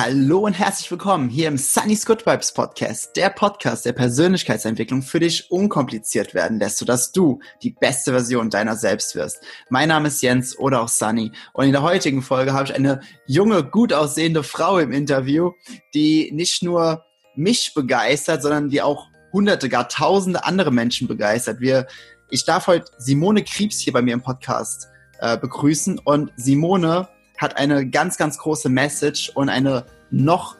Hallo und herzlich willkommen hier im Sunny's Good Vibes Podcast, der Podcast der Persönlichkeitsentwicklung für dich unkompliziert werden lässt, sodass du die beste Version deiner selbst wirst. Mein Name ist Jens oder auch Sunny und in der heutigen Folge habe ich eine junge, gut aussehende Frau im Interview, die nicht nur mich begeistert, sondern die auch hunderte, gar tausende andere Menschen begeistert. Wir, ich darf heute Simone Kriebs hier bei mir im Podcast äh, begrüßen und Simone hat eine ganz, ganz große Message und eine noch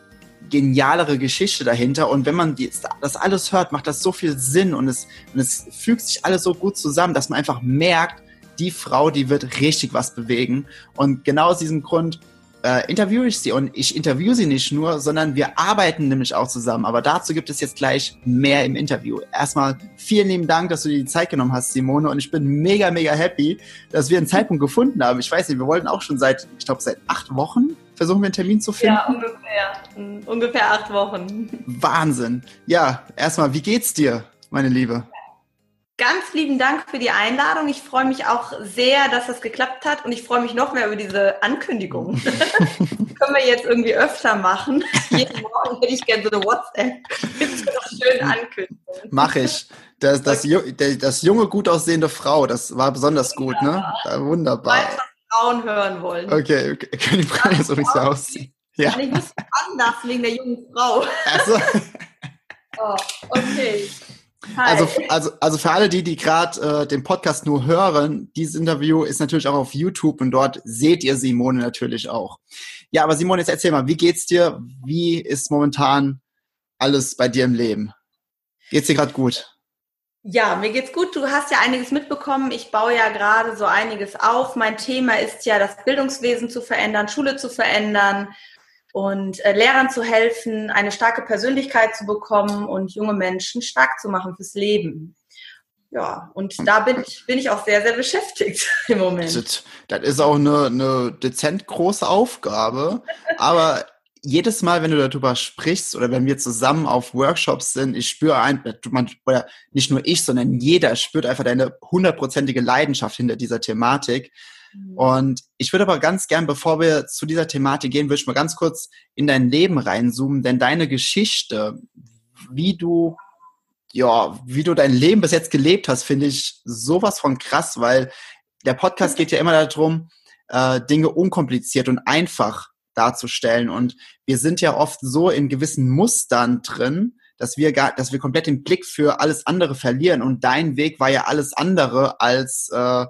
genialere Geschichte dahinter. Und wenn man das alles hört, macht das so viel Sinn und es, und es fügt sich alles so gut zusammen, dass man einfach merkt, die Frau, die wird richtig was bewegen. Und genau aus diesem Grund äh, interviewe ich sie und ich interviewe sie nicht nur, sondern wir arbeiten nämlich auch zusammen. Aber dazu gibt es jetzt gleich mehr im Interview. Erstmal vielen lieben Dank, dass du dir die Zeit genommen hast, Simone. Und ich bin mega, mega happy, dass wir einen Zeitpunkt gefunden haben. Ich weiß nicht, wir wollten auch schon seit, ich glaube, seit acht Wochen versuchen wir einen Termin zu finden. Ja, ungefähr. Ungefähr acht Wochen. Wahnsinn. Ja, erstmal, wie geht's dir, meine Liebe? Ganz lieben Dank für die Einladung. Ich freue mich auch sehr, dass das geklappt hat und ich freue mich noch mehr über diese Ankündigung. können wir jetzt irgendwie öfter machen. Jeden Morgen hätte ich gerne so eine WhatsApp mit so einer schönen Ankündigung. Mach ich. Das, das, das, das, junge, gut aussehende Frau, das war besonders gut, ne? Ja, wunderbar. Weiß, was Frauen hören wollen. Okay, okay. können die Frauen jetzt übrigens so aussehen? Ja. ich muss anders wegen der jungen Frau. Also. oh, okay. Also, also, also für alle die, die gerade äh, den Podcast nur hören, dieses Interview ist natürlich auch auf YouTube und dort seht ihr Simone natürlich auch. Ja, aber Simone, jetzt erzähl mal, wie geht's dir? Wie ist momentan alles bei dir im Leben? Geht's dir gerade gut? Ja, mir geht's gut. Du hast ja einiges mitbekommen. Ich baue ja gerade so einiges auf. Mein Thema ist ja, das Bildungswesen zu verändern, Schule zu verändern und äh, Lehrern zu helfen, eine starke Persönlichkeit zu bekommen und junge Menschen stark zu machen fürs Leben. Ja, und da bin ich, bin ich auch sehr, sehr beschäftigt im Moment. Das, das ist auch eine, eine dezent große Aufgabe, aber jedes Mal, wenn du darüber sprichst oder wenn wir zusammen auf Workshops sind, ich spüre ein, man, oder nicht nur ich, sondern jeder spürt einfach deine hundertprozentige Leidenschaft hinter dieser Thematik. Mhm. Und ich würde aber ganz gern, bevor wir zu dieser Thematik gehen, würde ich mal ganz kurz in dein Leben reinzoomen, denn deine Geschichte, wie du, ja, wie du dein Leben bis jetzt gelebt hast, finde ich sowas von krass, weil der Podcast geht ja immer darum, äh, Dinge unkompliziert und einfach darzustellen. Und wir sind ja oft so in gewissen Mustern drin, dass wir gar, dass wir komplett den Blick für alles andere verlieren. Und dein Weg war ja alles andere als äh,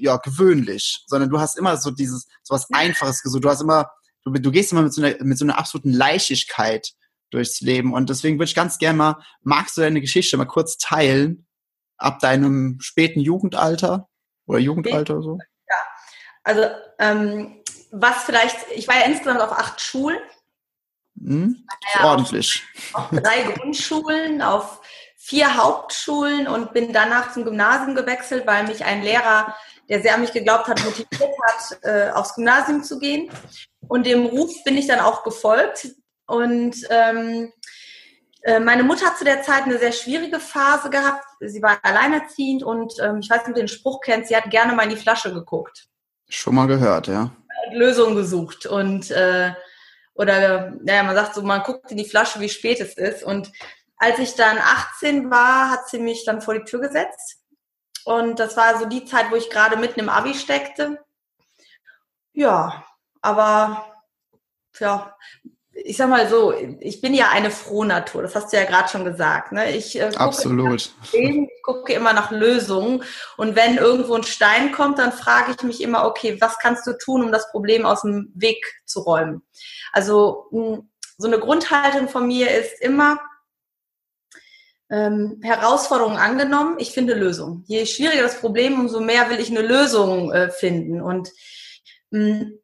ja, gewöhnlich, sondern du hast immer so dieses, so was Einfaches gesucht. Du hast immer, du, du gehst immer mit so, einer, mit so einer absoluten Leichtigkeit durchs Leben. Und deswegen würde ich ganz gerne mal, magst du deine Geschichte mal kurz teilen, ab deinem späten Jugendalter oder Jugendalter oder so? Ja, also ähm, was vielleicht, ich war ja insgesamt auf acht Schulen. Hm, ja ordentlich. Auf, auf drei Grundschulen, auf vier Hauptschulen und bin danach zum Gymnasium gewechselt, weil mich ein Lehrer der sehr an mich geglaubt hat, motiviert hat, äh, aufs Gymnasium zu gehen. Und dem Ruf bin ich dann auch gefolgt. Und ähm, äh, meine Mutter hat zu der Zeit eine sehr schwierige Phase gehabt. Sie war alleinerziehend und ähm, ich weiß nicht, ob du den Spruch kennst, sie hat gerne mal in die Flasche geguckt. Schon mal gehört, ja. Lösungen gesucht und äh, oder naja, man sagt so, man guckt in die Flasche, wie spät es ist. Und als ich dann 18 war, hat sie mich dann vor die Tür gesetzt und das war so die Zeit, wo ich gerade mitten im Abi steckte. Ja, aber ja, ich sag mal so, ich bin ja eine Frohnatur, das hast du ja gerade schon gesagt. Ne? Ich, äh, gucke Absolut. Leben, ich gucke immer nach Lösungen. Und wenn irgendwo ein Stein kommt, dann frage ich mich immer, okay, was kannst du tun, um das Problem aus dem Weg zu räumen? Also so eine Grundhaltung von mir ist immer, ähm, Herausforderungen angenommen, ich finde Lösungen. Je schwieriger das Problem, umso mehr will ich eine Lösung äh, finden. Und mh, mm,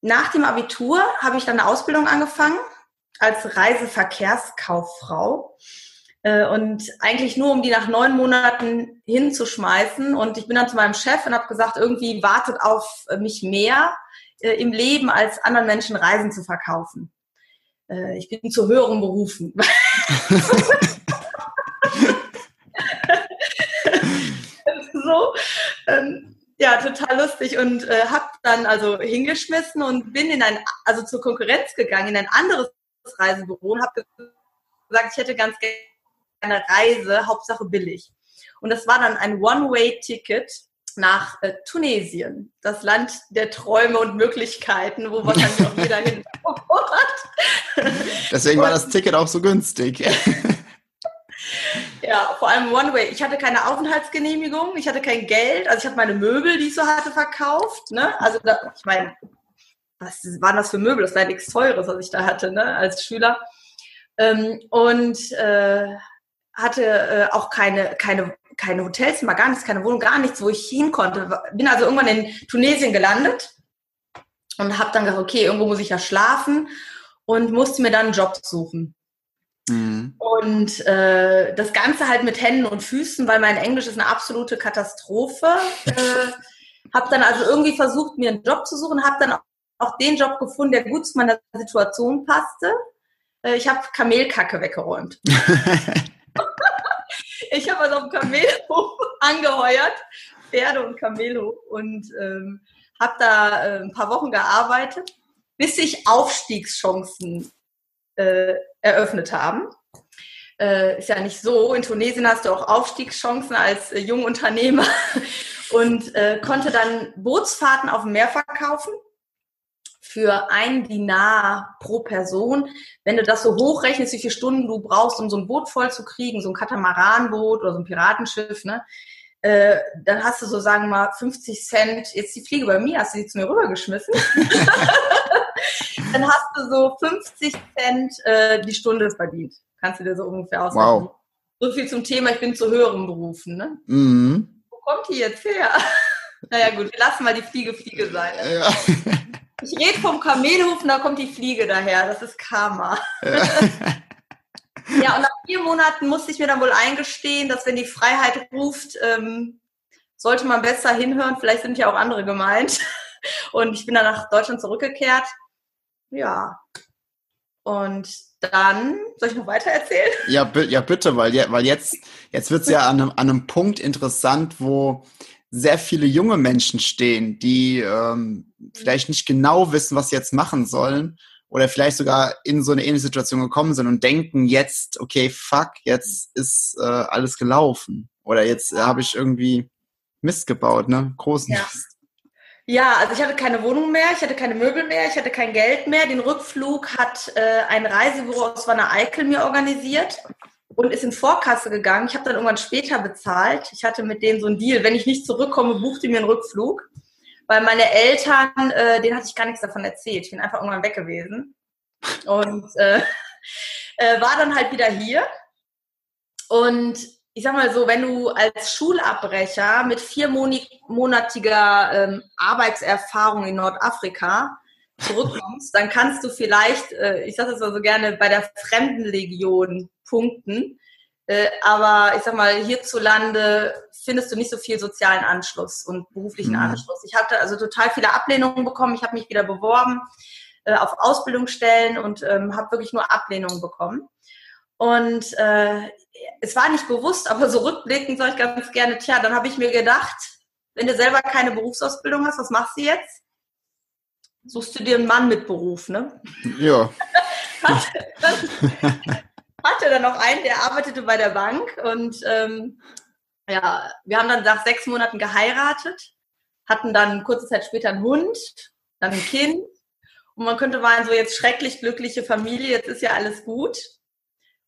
nach dem Abitur habe ich dann eine Ausbildung angefangen als Reiseverkehrskauffrau. Äh, und eigentlich nur, um die nach neun Monaten hinzuschmeißen. Und ich bin dann zu meinem Chef und habe gesagt, irgendwie wartet auf mich mehr äh, im Leben, als anderen Menschen Reisen zu verkaufen. Äh, ich bin zu höheren Berufen. so. Ähm, ja, total lustig und äh, habe dann also hingeschmissen und bin in ein, also zur Konkurrenz gegangen, in ein anderes Reisebüro und habe gesagt, ich hätte ganz gerne eine Reise, Hauptsache billig. Und das war dann ein One-Way-Ticket nach äh, Tunesien, das Land der Träume und Möglichkeiten, wo wahrscheinlich auch jeder hin hat. Deswegen war das Ticket auch so günstig. Ja, vor allem One-Way. Ich hatte keine Aufenthaltsgenehmigung, ich hatte kein Geld, also ich habe meine Möbel, die ich so hatte, verkauft. Ne? Also da, ich meine, was waren das für Möbel? Das war ja nichts Teures, was ich da hatte, ne? als Schüler. Ähm, und äh, hatte äh, auch keine, keine, keine Hotelzimmer, gar nichts, keine Wohnung, gar nichts, wo ich hin konnte. Bin also irgendwann in Tunesien gelandet und habe dann gesagt, okay, irgendwo muss ich ja schlafen und musste mir dann einen Job suchen. Mhm. Und äh, das Ganze halt mit Händen und Füßen, weil mein Englisch ist eine absolute Katastrophe. Äh, habe dann also irgendwie versucht, mir einen Job zu suchen, habe dann auch den Job gefunden, der gut zu meiner Situation passte. Äh, ich habe Kamelkacke weggeräumt. ich habe also auf dem Kamelhof angeheuert, Pferde und Kamelhof und ähm, habe da äh, ein paar Wochen gearbeitet, bis ich Aufstiegschancen äh, eröffnet haben. Äh, ist ja nicht so. In Tunesien hast du auch Aufstiegschancen als äh, Jungunternehmer und äh, konnte dann Bootsfahrten auf dem Meer verkaufen für ein Dinar pro Person. Wenn du das so hochrechnest, wie viele Stunden du brauchst, um so ein Boot voll zu kriegen, so ein Katamaranboot oder so ein Piratenschiff, ne, äh, dann hast du so, sagen wir mal, 50 Cent, jetzt die Fliege bei mir, hast du die zu mir rübergeschmissen. dann hast du so 50 Cent äh, die Stunde verdient. Kannst du dir so ungefähr ausrechnen. Wow. So viel zum Thema, ich bin zu höheren Berufen. Ne? Mhm. Wo kommt die jetzt her? naja gut, wir lassen mal die Fliege Fliege sein. Ne? Ja. Ich rede vom Kamelhof und da kommt die Fliege daher. Das ist Karma. Ja. ja, und nach vier Monaten musste ich mir dann wohl eingestehen, dass wenn die Freiheit ruft, ähm, sollte man besser hinhören. Vielleicht sind ja auch andere gemeint. Und ich bin dann nach Deutschland zurückgekehrt. Ja. Und dann, soll ich noch weiter erzählen? Ja, ja bitte, weil, weil jetzt, jetzt wird es ja an einem, an einem Punkt interessant, wo sehr viele junge Menschen stehen, die ähm, vielleicht nicht genau wissen, was sie jetzt machen sollen oder vielleicht sogar in so eine ähnliche Situation gekommen sind und denken jetzt, okay, fuck, jetzt ist äh, alles gelaufen oder jetzt äh, habe ich irgendwie Mist gebaut, ne? Großen ja. Mist. Ja, also ich hatte keine Wohnung mehr, ich hatte keine Möbel mehr, ich hatte kein Geld mehr. Den Rückflug hat äh, ein Reisebüro aus Wanne Eickel mir organisiert und ist in Vorkasse gegangen. Ich habe dann irgendwann später bezahlt. Ich hatte mit denen so einen Deal, wenn ich nicht zurückkomme, bucht die mir einen Rückflug. Weil meine Eltern, äh, denen hatte ich gar nichts davon erzählt. Ich bin einfach irgendwann weg gewesen. Und äh, äh, war dann halt wieder hier. Und ich sag mal so, wenn du als Schulabbrecher mit viermonatiger ähm, Arbeitserfahrung in Nordafrika zurückkommst, dann kannst du vielleicht, äh, ich sage das mal so gerne, bei der Fremdenlegion punkten. Äh, aber ich sag mal, hierzulande findest du nicht so viel sozialen Anschluss und beruflichen mhm. Anschluss. Ich hatte also total viele Ablehnungen bekommen. Ich habe mich wieder beworben äh, auf Ausbildungsstellen und ähm, habe wirklich nur Ablehnungen bekommen. Und äh, es war nicht bewusst, aber so rückblickend sage ich ganz gerne, tja, dann habe ich mir gedacht, wenn du selber keine Berufsausbildung hast, was machst du jetzt? Suchst du dir einen Mann mit Beruf, ne? Ja. hatte dann noch einen, der arbeitete bei der Bank und ähm, ja, wir haben dann nach sechs Monaten geheiratet, hatten dann kurze Zeit später einen Hund, dann ein Kind und man könnte meinen, so jetzt schrecklich glückliche Familie, jetzt ist ja alles gut.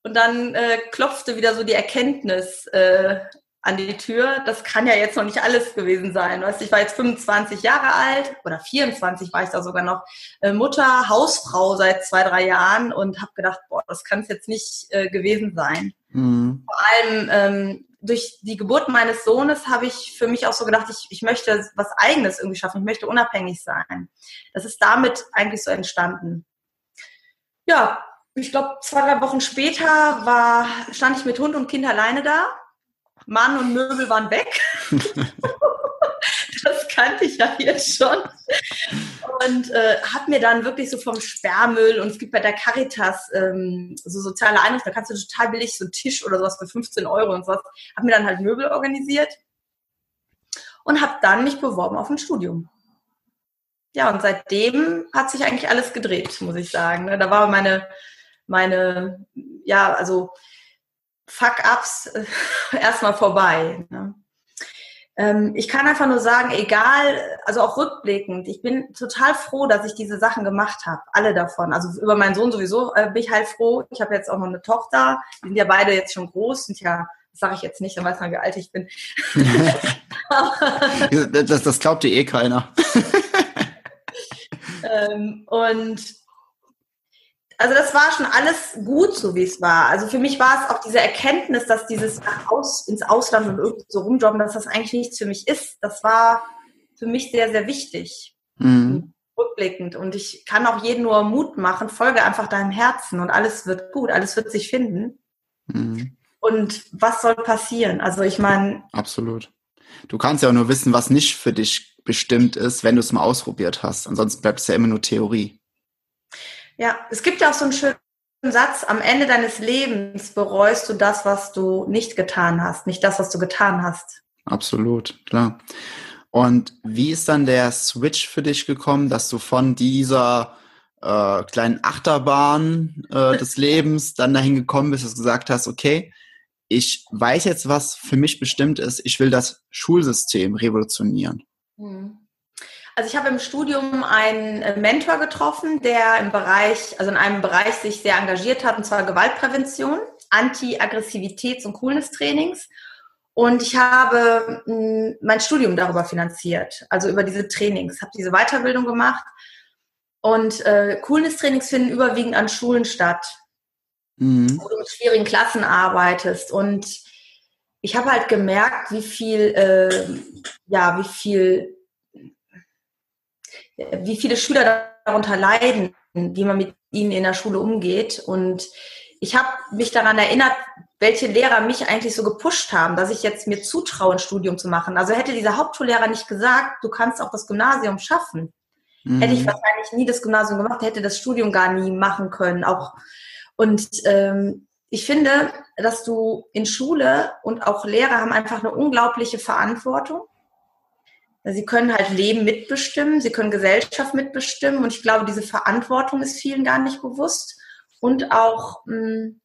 Und dann äh, klopfte wieder so die Erkenntnis äh, an die Tür. Das kann ja jetzt noch nicht alles gewesen sein. Weißt, ich war jetzt 25 Jahre alt oder 24 war ich da sogar noch. Äh, Mutter, Hausfrau seit zwei, drei Jahren und habe gedacht, boah, das kann es jetzt nicht äh, gewesen sein. Mhm. Vor allem ähm, durch die Geburt meines Sohnes habe ich für mich auch so gedacht, ich, ich möchte was Eigenes irgendwie schaffen. Ich möchte unabhängig sein. Das ist damit eigentlich so entstanden. Ja, ich glaube, zwei, drei Wochen später war, stand ich mit Hund und Kind alleine da. Mann und Möbel waren weg. das kannte ich ja jetzt schon. Und äh, habe mir dann wirklich so vom Sperrmüll und es gibt bei der Caritas ähm, so soziale Einrichtungen, da kannst du total billig so einen Tisch oder sowas für 15 Euro und sowas, habe mir dann halt Möbel organisiert und habe dann mich beworben auf ein Studium. Ja, und seitdem hat sich eigentlich alles gedreht, muss ich sagen. Ne? Da war meine, meine, ja, also Fuck-ups äh, erstmal vorbei. Ne? Ähm, ich kann einfach nur sagen, egal, also auch rückblickend, ich bin total froh, dass ich diese Sachen gemacht habe, alle davon. Also über meinen Sohn sowieso äh, bin ich halt froh. Ich habe jetzt auch noch eine Tochter, die sind ja beide jetzt schon groß, sind ja das sage ich jetzt nicht, dann weiß man, wie alt ich bin. das, das glaubt dir eh keiner. ähm, und also das war schon alles gut, so wie es war. Also für mich war es auch diese Erkenntnis, dass dieses Aus, ins Ausland und irgendwie so rumjobben, dass das eigentlich nichts für mich ist. Das war für mich sehr, sehr wichtig. Mhm. Rückblickend. Und ich kann auch jedem nur Mut machen, folge einfach deinem Herzen und alles wird gut, alles wird sich finden. Mhm. Und was soll passieren? Also ich meine. Absolut. Du kannst ja auch nur wissen, was nicht für dich bestimmt ist, wenn du es mal ausprobiert hast. Ansonsten bleibt es ja immer nur Theorie. Ja, es gibt ja auch so einen schönen Satz, am Ende deines Lebens bereust du das, was du nicht getan hast, nicht das, was du getan hast. Absolut, klar. Und wie ist dann der Switch für dich gekommen, dass du von dieser äh, kleinen Achterbahn äh, des Lebens dann dahin gekommen bist, dass du gesagt hast, okay, ich weiß jetzt, was für mich bestimmt ist, ich will das Schulsystem revolutionieren. Hm. Also ich habe im Studium einen äh, Mentor getroffen, der im Bereich, also in einem Bereich sich sehr engagiert hat, und zwar Gewaltprävention, Anti-Aggressivitäts- und Coolness-Trainings. Und ich habe hm, mein Studium darüber finanziert, also über diese Trainings, habe diese Weiterbildung gemacht. Und äh, Coolness-Trainings finden überwiegend an Schulen statt, mhm. wo du mit schwierigen Klassen arbeitest. Und ich habe halt gemerkt, wie viel, äh, ja, wie viel wie viele Schüler darunter leiden, wie man mit ihnen in der Schule umgeht. Und ich habe mich daran erinnert, welche Lehrer mich eigentlich so gepusht haben, dass ich jetzt mir zutraue, ein Studium zu machen. Also hätte dieser Hauptschullehrer nicht gesagt, du kannst auch das Gymnasium schaffen, mhm. hätte ich wahrscheinlich nie das Gymnasium gemacht, hätte das Studium gar nie machen können. Auch und ähm, ich finde, dass du in Schule und auch Lehrer haben einfach eine unglaubliche Verantwortung Sie können halt Leben mitbestimmen, sie können Gesellschaft mitbestimmen und ich glaube, diese Verantwortung ist vielen gar nicht bewusst und auch mh, hm,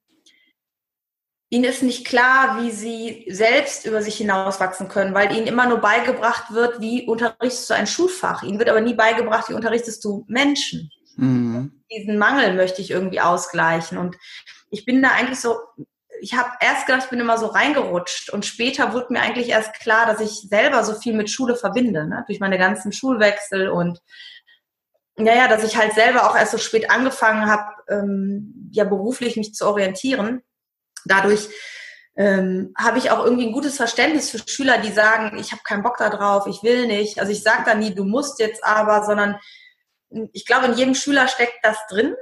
ihnen ist nicht klar, wie sie selbst über sich hinauswachsen können, weil ihnen immer nur beigebracht wird, wie unterrichtest du ein Schulfach. Ihnen wird aber nie beigebracht, wie unterrichtest du Menschen. Mhm. Diesen Mangel möchte ich irgendwie ausgleichen und ich bin da eigentlich so ich habe erst gedacht, ich bin immer so reingerutscht und später wurde mir eigentlich erst klar, dass ich selber so viel mit Schule verbinde, ne? durch meine ganzen Schulwechsel und naja, dass ich halt selber auch erst so spät angefangen habe, ähm, ja beruflich mich zu orientieren. Dadurch ähm, habe ich auch irgendwie ein gutes Verständnis für Schüler, die sagen, ich habe keinen Bock da drauf, ich will nicht. Also ich sage da nie, du musst jetzt aber, sondern ich glaube, in jedem Schüler steckt das drin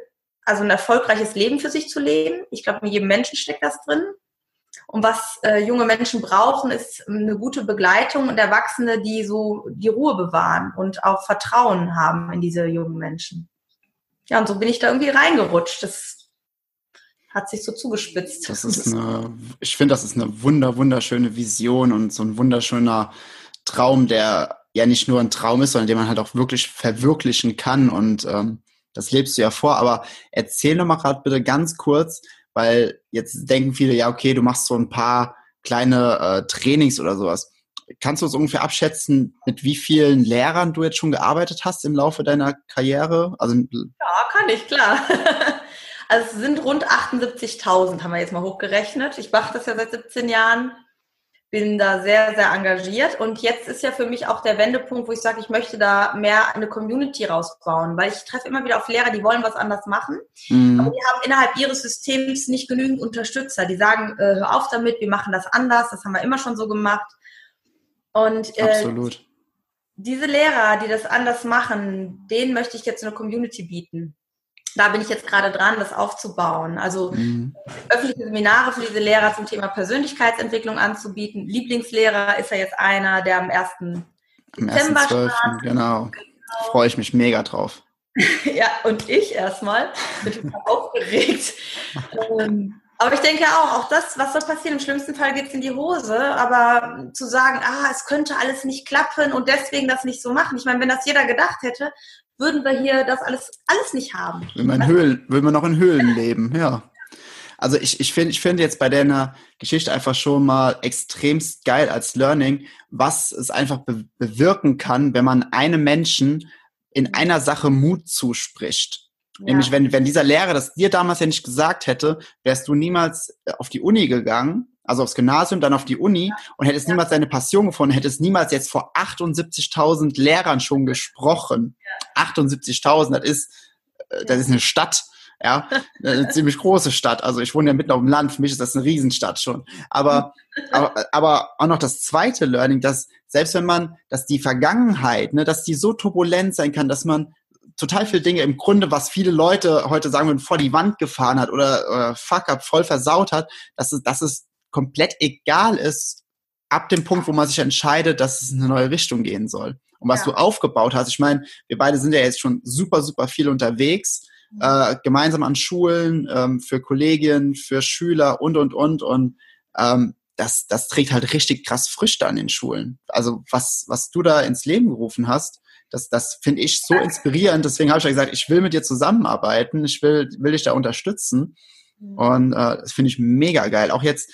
also ein erfolgreiches Leben für sich zu leben. Ich glaube, in jedem Menschen steckt das drin. Und was äh, junge Menschen brauchen, ist eine gute Begleitung und Erwachsene, die so die Ruhe bewahren und auch Vertrauen haben in diese jungen Menschen. Ja, und so bin ich da irgendwie reingerutscht. Das hat sich so zugespitzt. Das ist eine, ich finde, das ist eine wunder, wunderschöne Vision und so ein wunderschöner Traum, der ja nicht nur ein Traum ist, sondern den man halt auch wirklich verwirklichen kann. Und ähm, das lebst du ja vor, aber erzähl doch mal gerade bitte ganz kurz, weil jetzt denken viele, ja, okay, du machst so ein paar kleine äh, Trainings oder sowas. Kannst du uns ungefähr abschätzen, mit wie vielen Lehrern du jetzt schon gearbeitet hast im Laufe deiner Karriere? Also, ja, kann ich, klar. Also es sind rund 78.000, haben wir jetzt mal hochgerechnet. Ich mache das ja seit 17 Jahren bin da sehr, sehr engagiert. Und jetzt ist ja für mich auch der Wendepunkt, wo ich sage, ich möchte da mehr eine Community rausbauen, weil ich treffe immer wieder auf Lehrer, die wollen was anders machen, mhm. aber die haben innerhalb ihres Systems nicht genügend Unterstützer. Die sagen, äh, hör auf damit, wir machen das anders, das haben wir immer schon so gemacht. Und äh, Absolut. diese Lehrer, die das anders machen, denen möchte ich jetzt eine Community bieten da bin ich jetzt gerade dran, das aufzubauen. Also mhm. öffentliche Seminare für diese Lehrer zum Thema Persönlichkeitsentwicklung anzubieten. Lieblingslehrer ist ja jetzt einer, der am 1. Am Dezember 1. Startet. Genau. genau. Freue ich mich mega drauf. ja, und ich erstmal bin total aufgeregt. Ähm, Aber ich denke auch, auch das, was soll passieren? Im schlimmsten Fall geht es in die Hose. Aber zu sagen, ah, es könnte alles nicht klappen und deswegen das nicht so machen. Ich meine, wenn das jeder gedacht hätte, würden wir hier das alles, alles nicht haben. Will man, Höhlen, will man noch in Höhlen leben, ja. Also ich, ich finde ich finde jetzt bei deiner Geschichte einfach schon mal extremst geil als Learning, was es einfach be bewirken kann, wenn man einem Menschen in einer Sache Mut zuspricht. Ja. Nämlich, wenn, wenn dieser Lehrer das dir damals ja nicht gesagt hätte, wärst du niemals äh, auf die Uni gegangen, also aufs Gymnasium, dann auf die Uni und hättest ja. niemals deine Passion gefunden, hättest niemals jetzt vor 78.000 Lehrern schon gesprochen. Ja. 78.000, das ist, äh, das ist eine Stadt ja, eine ziemlich große Stadt. Also ich wohne ja mitten auf dem Land, für mich ist das eine Riesenstadt schon. Aber, aber, aber auch noch das zweite Learning, dass selbst wenn man, dass die Vergangenheit, ne, dass die so turbulent sein kann, dass man total viele Dinge im Grunde, was viele Leute heute sagen würden, vor die Wand gefahren hat oder, oder fuck up, voll versaut hat, dass es, dass es komplett egal ist, ab dem Punkt, wo man sich entscheidet, dass es in eine neue Richtung gehen soll. Und was ja. du aufgebaut hast, ich meine, wir beide sind ja jetzt schon super, super viel unterwegs äh, gemeinsam an Schulen, ähm, für Kollegien, für Schüler und, und, und. Und ähm, das, das trägt halt richtig krass Früchte an den Schulen. Also was, was du da ins Leben gerufen hast, das, das finde ich so inspirierend. Deswegen habe ich ja gesagt, ich will mit dir zusammenarbeiten, ich will, will dich da unterstützen. Mhm. Und äh, das finde ich mega geil. Auch jetzt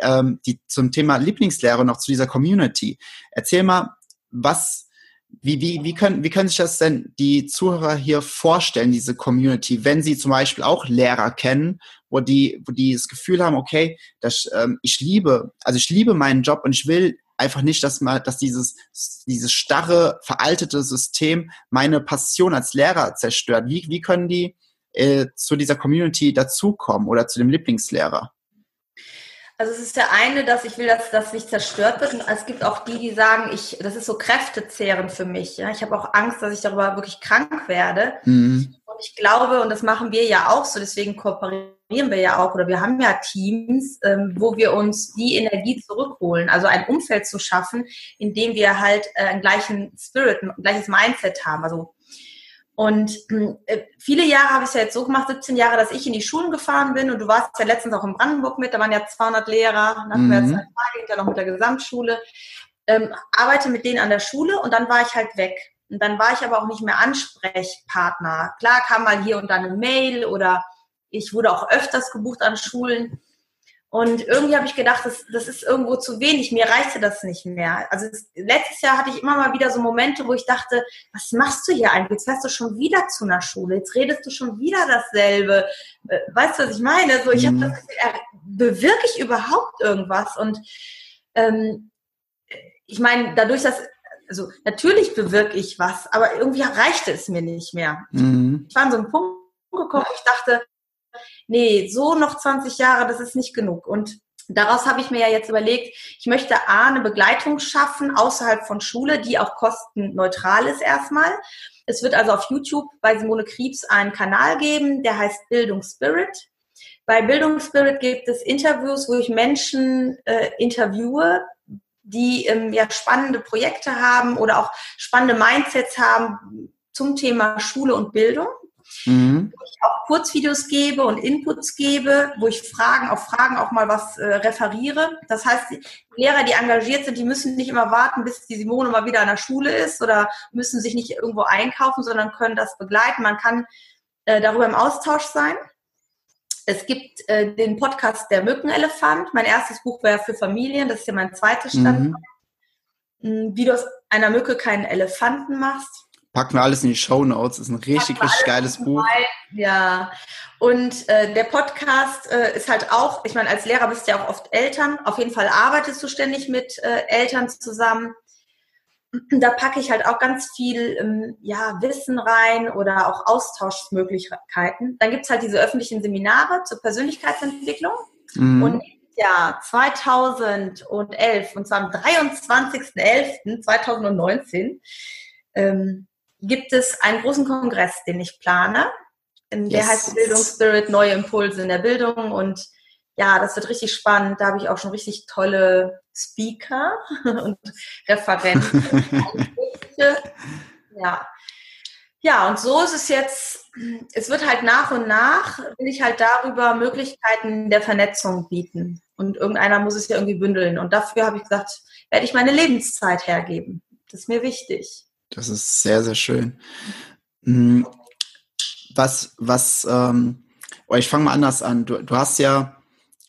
ähm, die, zum Thema Lieblingslehre noch zu dieser Community. Erzähl mal, was, wie, wie, wie, können, wie können sich das denn die Zuhörer hier vorstellen, diese Community, wenn sie zum Beispiel auch Lehrer kennen, wo die, wo die das Gefühl haben, okay, das, ähm, ich liebe, also ich liebe meinen Job und ich will einfach nicht, dass mal, dass dieses, dieses starre, veraltete System meine Passion als Lehrer zerstört. Wie, wie können die äh, zu dieser Community dazukommen oder zu dem Lieblingslehrer? Also es ist der eine, dass ich will, dass das nicht zerstört wird. Und es gibt auch die, die sagen, ich, das ist so kräftezehrend für mich. Ja? Ich habe auch Angst, dass ich darüber wirklich krank werde. Mhm. Und ich glaube, und das machen wir ja auch so, deswegen kooperieren wir ja auch, oder wir haben ja Teams, ähm, wo wir uns die Energie zurückholen. Also ein Umfeld zu schaffen, in dem wir halt äh, einen gleichen Spirit, ein gleiches Mindset haben. Also und äh, viele Jahre habe ich es ja jetzt so gemacht, 17 Jahre, dass ich in die Schulen gefahren bin und du warst ja letztens auch in Brandenburg mit, da waren ja 200 Lehrer, dann hatten mhm. hinterher noch mit der Gesamtschule, ähm, arbeite mit denen an der Schule und dann war ich halt weg. Und dann war ich aber auch nicht mehr Ansprechpartner. Klar kam mal hier und da eine Mail oder ich wurde auch öfters gebucht an Schulen. Und irgendwie habe ich gedacht, das, das ist irgendwo zu wenig. Mir reichte das nicht mehr. Also das, letztes Jahr hatte ich immer mal wieder so Momente, wo ich dachte, was machst du hier eigentlich? Jetzt fährst du schon wieder zu einer Schule. Jetzt redest du schon wieder dasselbe. Äh, weißt du, was ich meine? So, ich mhm. habe das Gefühl, äh, bewirke ich überhaupt irgendwas? Und ähm, ich meine, dadurch, dass also natürlich bewirke ich was, aber irgendwie reichte es mir nicht mehr. Mhm. Ich war an so einen Punkt gekommen, wo ich dachte, nee, so noch 20 Jahre, das ist nicht genug. Und daraus habe ich mir ja jetzt überlegt, ich möchte A, eine Begleitung schaffen außerhalb von Schule, die auch kostenneutral ist erstmal. Es wird also auf YouTube bei Simone Kriebs einen Kanal geben, der heißt Bildung Spirit. Bei Bildung Spirit gibt es Interviews, wo ich Menschen äh, interviewe, die ähm, ja spannende Projekte haben oder auch spannende Mindsets haben zum Thema Schule und Bildung mhm. wo ich auch Kurzvideos gebe und Inputs gebe, wo ich Fragen auf Fragen auch mal was äh, referiere. Das heißt, die Lehrer, die engagiert sind, die müssen nicht immer warten, bis die Simone mal wieder an der Schule ist oder müssen sich nicht irgendwo einkaufen, sondern können das begleiten. Man kann äh, darüber im Austausch sein. Es gibt äh, den Podcast Der Mückenelefant. Mein erstes Buch wäre für Familien, das ist ja mein zweites Standpunkt. Mhm. Hm, wie du aus einer Mücke keinen Elefanten machst. Packen wir alles in die Show Notes. Ist ein richtig, richtig geiles Buch. Ja. Und äh, der Podcast äh, ist halt auch, ich meine, als Lehrer bist du ja auch oft Eltern. Auf jeden Fall arbeitest du ständig mit äh, Eltern zusammen. Da packe ich halt auch ganz viel ähm, ja, Wissen rein oder auch Austauschmöglichkeiten. Dann gibt's halt diese öffentlichen Seminare zur Persönlichkeitsentwicklung. Mhm. Und Jahr 2011, und zwar am 23.11.2019, ähm, gibt es einen großen Kongress, den ich plane. Der yes. heißt Bildungsspirit, neue Impulse in der Bildung. Und ja, das wird richtig spannend. Da habe ich auch schon richtig tolle Speaker und Referenten. ja. Ja, und so ist es jetzt, es wird halt nach und nach, will ich halt darüber Möglichkeiten der Vernetzung bieten. Und irgendeiner muss es ja irgendwie bündeln. Und dafür habe ich gesagt, werde ich meine Lebenszeit hergeben. Das ist mir wichtig. Das ist sehr, sehr schön. Hm, was, was, ähm, oh, ich fange mal anders an. Du, du hast ja,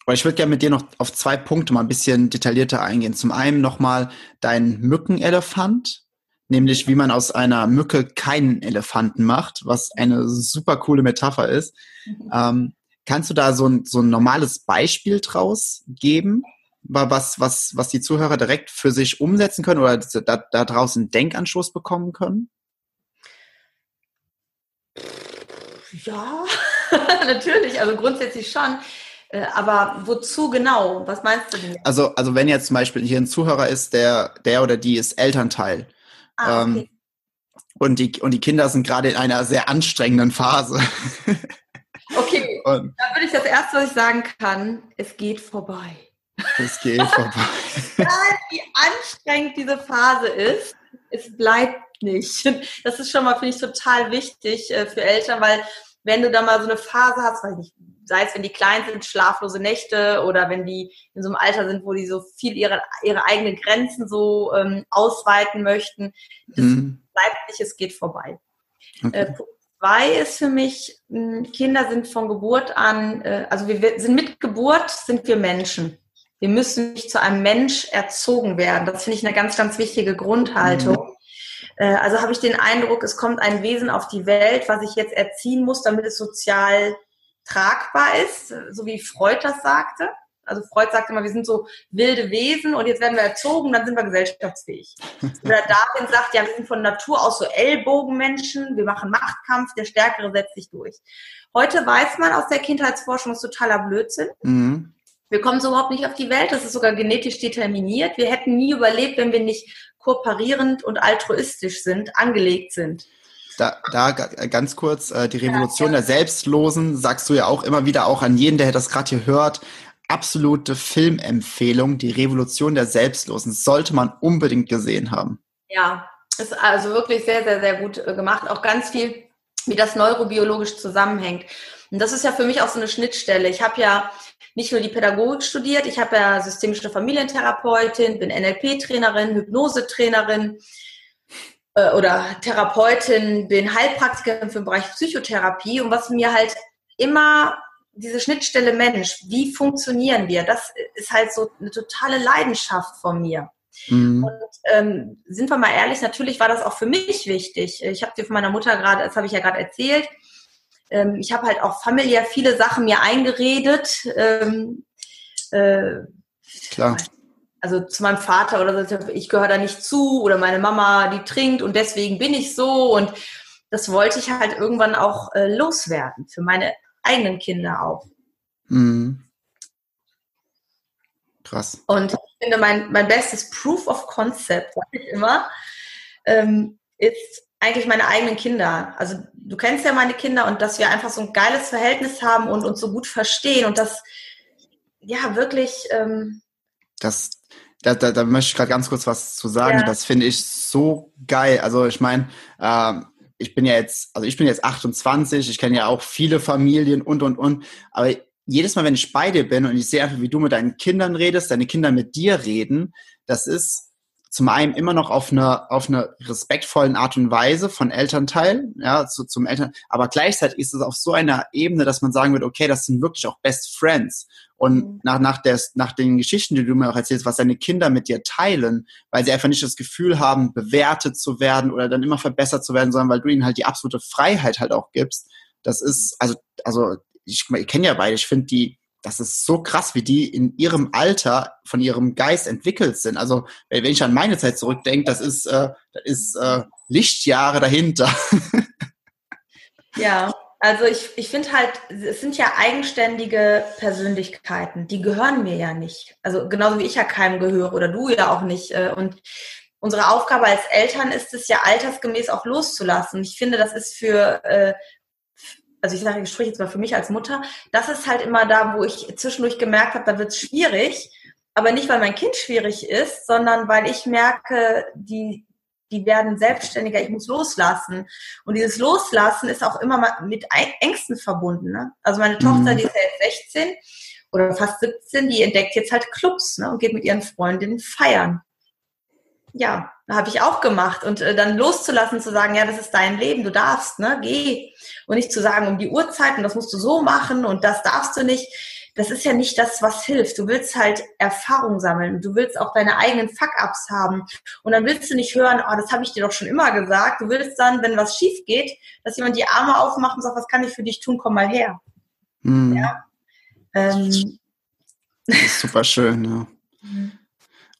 oder ich würde gerne mit dir noch auf zwei Punkte mal ein bisschen detaillierter eingehen. Zum einen nochmal dein Mückenelefant, nämlich wie man aus einer Mücke keinen Elefanten macht, was eine super coole Metapher ist. Mhm. Ähm, kannst du da so ein, so ein normales Beispiel draus geben, was, was, was die Zuhörer direkt für sich umsetzen können oder da, da draußen Denkanstoß bekommen können? Ja, natürlich, also grundsätzlich schon. Äh, aber wozu genau? Was meinst du denn? Also, also wenn jetzt zum Beispiel hier ein Zuhörer ist, der, der oder die ist Elternteil. Ah, okay. ähm, und, die, und die Kinder sind gerade in einer sehr anstrengenden Phase. okay, und, dann würde ich das erste, was ich sagen kann, es geht vorbei. Es geht vorbei. Egal wie anstrengend diese Phase ist, es bleibt nicht. Das ist schon mal, finde ich, total wichtig äh, für Eltern, weil wenn du da mal so eine Phase hast, weiß nicht, sei es wenn die klein sind, schlaflose Nächte oder wenn die in so einem Alter sind, wo die so viel ihre, ihre eigenen Grenzen so ähm, ausweiten möchten, das mhm. bleibt nicht, es geht vorbei. Okay. Äh, Punkt zwei ist für mich, Kinder sind von Geburt an, äh, also wir sind mit Geburt, sind wir Menschen. Wir müssen nicht zu einem Mensch erzogen werden. Das finde ich eine ganz, ganz wichtige Grundhaltung. Mhm. Äh, also habe ich den Eindruck, es kommt ein Wesen auf die Welt, was ich jetzt erziehen muss, damit es sozial tragbar ist, so wie Freud das sagte. Also Freud sagte immer, wir sind so wilde Wesen und jetzt werden wir erzogen, dann sind wir gesellschaftsfähig. Oder Darwin sagt, ja, wir sind von Natur aus so Ellbogenmenschen, wir machen Machtkampf, der Stärkere setzt sich durch. Heute weiß man aus der Kindheitsforschung, ist totaler Blödsinn. Mhm. Wir kommen so überhaupt nicht auf die Welt, das ist sogar genetisch determiniert. Wir hätten nie überlebt, wenn wir nicht kooperierend und altruistisch sind, angelegt sind. Da, da ganz kurz, äh, die Revolution ja, ja. der Selbstlosen sagst du ja auch immer wieder auch an jeden, der das gerade hier hört. Absolute Filmempfehlung, die Revolution der Selbstlosen. Sollte man unbedingt gesehen haben. Ja, ist also wirklich sehr, sehr, sehr gut äh, gemacht. Auch ganz viel, wie das neurobiologisch zusammenhängt. Und das ist ja für mich auch so eine Schnittstelle. Ich habe ja nicht nur die Pädagogik studiert, ich habe ja systemische Familientherapeutin, bin NLP-Trainerin, Hypnose-Trainerin äh, oder Therapeutin, bin Heilpraktikerin für den Bereich Psychotherapie und was mir halt immer diese Schnittstelle Mensch, wie funktionieren wir? Das ist halt so eine totale Leidenschaft von mir. Mhm. Und ähm, sind wir mal ehrlich, natürlich war das auch für mich wichtig. Ich habe dir von meiner Mutter gerade, das habe ich ja gerade erzählt, ähm, ich habe halt auch familiär viele Sachen mir eingeredet. Ähm, äh, Klar. Also zu meinem Vater oder so, ich gehöre da nicht zu oder meine Mama, die trinkt und deswegen bin ich so und das wollte ich halt irgendwann auch äh, loswerden, für meine eigenen Kinder auch. Mhm. Krass. Und ich finde, mein, mein bestes Proof of Concept, sage ich immer, ähm, ist eigentlich meine eigenen Kinder. Also du kennst ja meine Kinder und dass wir einfach so ein geiles Verhältnis haben und uns so gut verstehen und das ja wirklich. Ähm das, da, da, da möchte ich gerade ganz kurz was zu sagen. Ja. Das finde ich so geil. Also ich meine, ähm, ich bin ja jetzt, also ich bin jetzt 28, ich kenne ja auch viele Familien und und und, aber jedes Mal, wenn ich bei dir bin und ich sehe einfach, wie du mit deinen Kindern redest, deine Kinder mit dir reden, das ist zum einen immer noch auf einer auf einer respektvollen Art und Weise von Elternteil, ja, zu, zum Eltern, aber gleichzeitig ist es auf so einer Ebene, dass man sagen wird, okay, das sind wirklich auch Best Friends. Und mhm. nach, nach, der, nach den Geschichten, die du mir auch erzählst, was deine Kinder mit dir teilen, weil sie einfach nicht das Gefühl haben, bewertet zu werden oder dann immer verbessert zu werden, sondern weil du ihnen halt die absolute Freiheit halt auch gibst. Das ist, also, also ich, ich kenne ja beide, ich finde die, das ist so krass, wie die in ihrem Alter von ihrem Geist entwickelt sind. Also wenn ich an meine Zeit zurückdenke, das ist, äh, das ist äh, Lichtjahre dahinter. ja, also ich, ich finde halt, es sind ja eigenständige Persönlichkeiten, die gehören mir ja nicht. Also genauso wie ich ja keinem gehöre oder du ja auch nicht. Äh, und unsere Aufgabe als Eltern ist es ja altersgemäß auch loszulassen. Ich finde, das ist für äh, also ich sage, ich spreche jetzt mal für mich als Mutter, das ist halt immer da, wo ich zwischendurch gemerkt habe, da wird es schwierig, aber nicht, weil mein Kind schwierig ist, sondern weil ich merke, die, die werden selbstständiger, ich muss loslassen. Und dieses Loslassen ist auch immer mal mit Ängsten verbunden. Ne? Also meine Tochter, mhm. die ist ja jetzt 16 oder fast 17, die entdeckt jetzt halt Clubs ne? und geht mit ihren Freundinnen feiern. Ja, habe ich auch gemacht. Und äh, dann loszulassen, zu sagen, ja, das ist dein Leben, du darfst, ne, geh. Und nicht zu sagen, um die Uhrzeit und das musst du so machen und das darfst du nicht das ist ja nicht das, was hilft. Du willst halt Erfahrung sammeln. Du willst auch deine eigenen Fuck-Ups haben. Und dann willst du nicht hören, oh, das habe ich dir doch schon immer gesagt. Du willst dann, wenn was schief geht, dass jemand die Arme aufmacht und sagt, was kann ich für dich tun? Komm mal her. Mhm. Ja. Ähm. Das ist super schön, ja.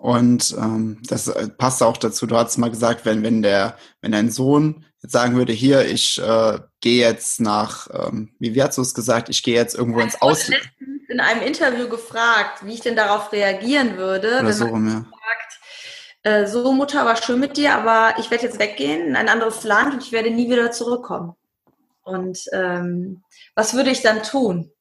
Und ähm, das äh, passt auch dazu. Du hast mal gesagt, wenn, wenn der, wenn dein Sohn jetzt sagen würde, hier, ich äh, gehe jetzt nach, ähm, wie, wie hast du es gesagt, ich gehe jetzt irgendwo ins Ausland in einem Interview gefragt, wie ich denn darauf reagieren würde, Oder wenn so man rum, sagt, äh, so Mutter war schön mit dir, aber ich werde jetzt weggehen in ein anderes Land und ich werde nie wieder zurückkommen. Und ähm, was würde ich dann tun?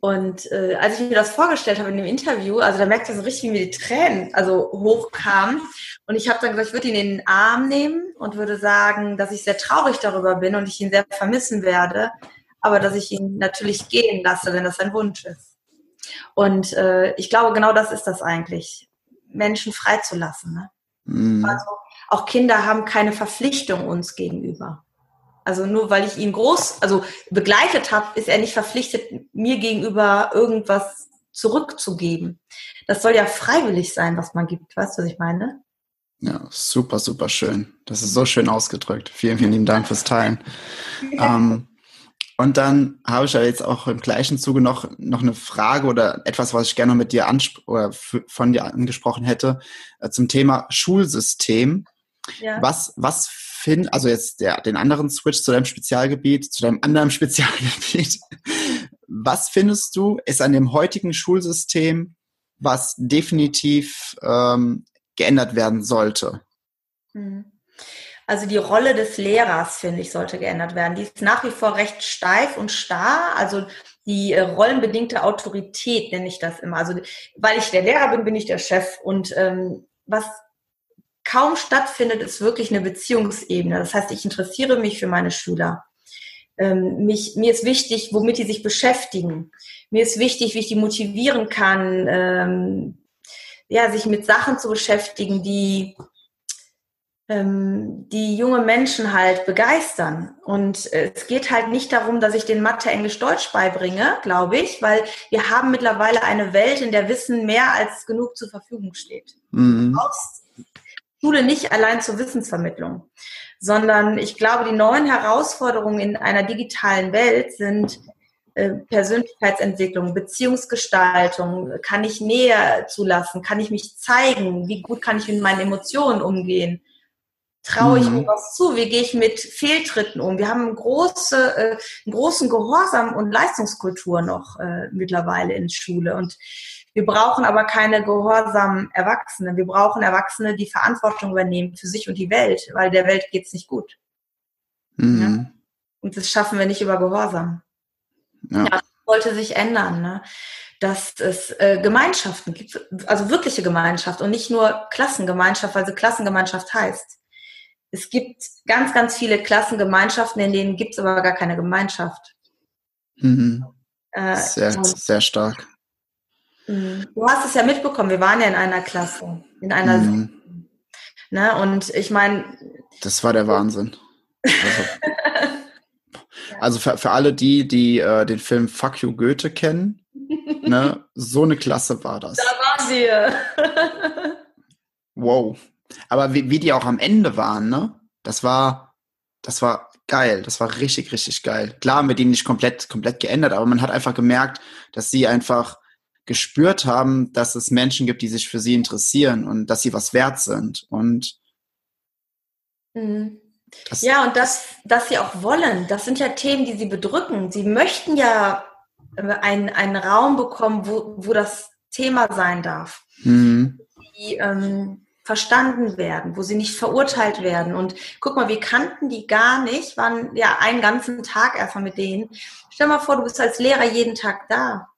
Und äh, als ich mir das vorgestellt habe in dem Interview, also da merkte ich so richtig, wie mir die Tränen also hochkamen. Und ich habe dann gesagt, ich würde ihn in den Arm nehmen und würde sagen, dass ich sehr traurig darüber bin und ich ihn sehr vermissen werde aber dass ich ihn natürlich gehen lasse, wenn das sein Wunsch ist. Und äh, ich glaube, genau das ist das eigentlich, Menschen freizulassen. Ne? Mhm. Also auch Kinder haben keine Verpflichtung uns gegenüber. Also nur weil ich ihn groß, also begleitet habe, ist er nicht verpflichtet, mir gegenüber irgendwas zurückzugeben. Das soll ja freiwillig sein, was man gibt. Weißt du, was ich meine? Ja, super, super schön. Das ist so schön ausgedrückt. Vielen, vielen lieben Dank fürs Teilen. ähm, und dann habe ich ja jetzt auch im gleichen Zuge noch, noch eine Frage oder etwas, was ich gerne mit dir oder von dir angesprochen hätte, äh, zum Thema Schulsystem. Ja. Was, was find, also jetzt der, den anderen Switch zu deinem Spezialgebiet, zu deinem anderen Spezialgebiet. Was findest du, ist an dem heutigen Schulsystem, was definitiv ähm, geändert werden sollte? Mhm. Also die Rolle des Lehrers, finde ich, sollte geändert werden. Die ist nach wie vor recht steif und starr. Also die äh, rollenbedingte Autorität nenne ich das immer. Also weil ich der Lehrer bin, bin ich der Chef. Und ähm, was kaum stattfindet, ist wirklich eine Beziehungsebene. Das heißt, ich interessiere mich für meine Schüler. Ähm, mich, mir ist wichtig, womit die sich beschäftigen. Mir ist wichtig, wie ich die motivieren kann, ähm, ja, sich mit Sachen zu beschäftigen, die ähm, die junge Menschen halt begeistern. Und äh, es geht halt nicht darum, dass ich den Mathe, Englisch, Deutsch beibringe, glaube ich, weil wir haben mittlerweile eine Welt, in der Wissen mehr als genug zur Verfügung steht. Mhm. Du brauchst Schule nicht allein zur Wissensvermittlung, sondern ich glaube, die neuen Herausforderungen in einer digitalen Welt sind äh, Persönlichkeitsentwicklung, Beziehungsgestaltung, kann ich näher zulassen, kann ich mich zeigen, wie gut kann ich mit meinen Emotionen umgehen, Traue ich mhm. mir was zu? Wie gehe ich mit Fehltritten um? Wir haben große, äh, einen großen Gehorsam und Leistungskultur noch äh, mittlerweile in Schule. Und wir brauchen aber keine gehorsamen Erwachsenen. Wir brauchen Erwachsene, die Verantwortung übernehmen für sich und die Welt, weil der Welt geht's nicht gut. Mhm. Ja? Und das schaffen wir nicht über Gehorsam. Ja. ja das sollte sich ändern. Ne? dass es äh, Gemeinschaften gibt, also wirkliche Gemeinschaft und nicht nur Klassengemeinschaft, weil sie Klassengemeinschaft heißt es gibt ganz, ganz viele Klassengemeinschaften, in denen gibt es aber gar keine Gemeinschaft. Mhm. Äh, sehr, sehr stark. Mhm. Du hast es ja mitbekommen, wir waren ja in einer Klasse, in einer. Mhm. Ne, und ich meine. Das war der Wahnsinn. Also, also für, für alle die, die äh, den Film Fuck You Goethe kennen, ne, so eine Klasse war das. Da waren wir. wow. Aber wie, wie die auch am Ende waren, ne? Das war, das war geil. Das war richtig, richtig geil. Klar haben wir die nicht komplett, komplett geändert, aber man hat einfach gemerkt, dass sie einfach gespürt haben, dass es Menschen gibt, die sich für sie interessieren und dass sie was wert sind. Und mhm. ja, und das, dass sie auch wollen. Das sind ja Themen, die sie bedrücken. Sie möchten ja äh, einen, einen Raum bekommen, wo, wo das Thema sein darf. Mhm. Die, ähm, verstanden werden, wo sie nicht verurteilt werden. Und guck mal, wir kannten die gar nicht, waren ja einen ganzen Tag erstmal mit denen. Stell mal vor, du bist als Lehrer jeden Tag da,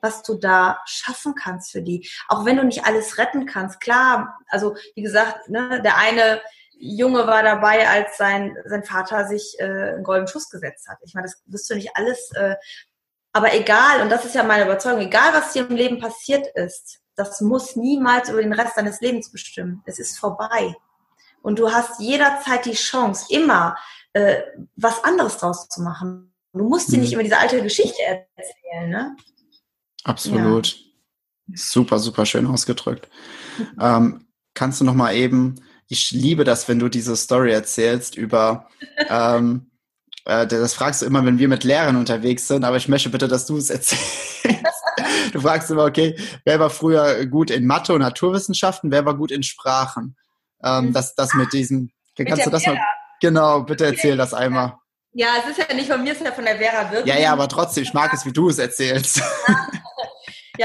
was du da schaffen kannst für die. Auch wenn du nicht alles retten kannst. Klar, also wie gesagt, ne, der eine Junge war dabei, als sein, sein Vater sich äh, einen goldenen Schuss gesetzt hat. Ich meine, das wirst du nicht alles, äh, aber egal, und das ist ja meine Überzeugung, egal was dir im Leben passiert ist, das muss niemals über den Rest deines Lebens bestimmen. Es ist vorbei. Und du hast jederzeit die Chance, immer äh, was anderes draus zu machen. Du musst dir mhm. nicht immer diese alte Geschichte erzählen, ne? Absolut. Ja. Super, super schön ausgedrückt. ähm, kannst du noch mal eben, ich liebe das, wenn du diese Story erzählst über, ähm, äh, das fragst du immer, wenn wir mit Lehrern unterwegs sind, aber ich möchte bitte, dass du es erzählst. du fragst immer, okay, wer war früher gut in Mathe und Naturwissenschaften, wer war gut in Sprachen? Ähm, mhm. das, das mit diesem, kannst du das mal, genau, bitte erzähl das einmal. Ja, es ist ja nicht von mir, es ist ja von der Vera wirklich. Ja, ja, aber trotzdem, ich mag es, wie du es erzählst. Ja,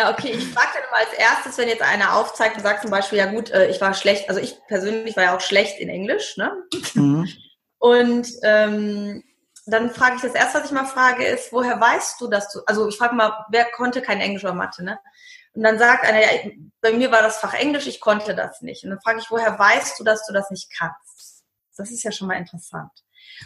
okay. Ich frage dann immer als erstes, wenn jetzt einer aufzeigt und sagt zum Beispiel, ja gut, äh, ich war schlecht, also ich persönlich war ja auch schlecht in Englisch, ne? Mhm. Und ähm, dann frage ich das erste, was ich mal frage, ist, woher weißt du, dass du, also ich frage mal, wer konnte kein Englisch oder Mathe, ne? Und dann sagt einer, ja, bei mir war das Fach Englisch, ich konnte das nicht. Und dann frage ich, woher weißt du, dass du das nicht kannst? Das ist ja schon mal interessant.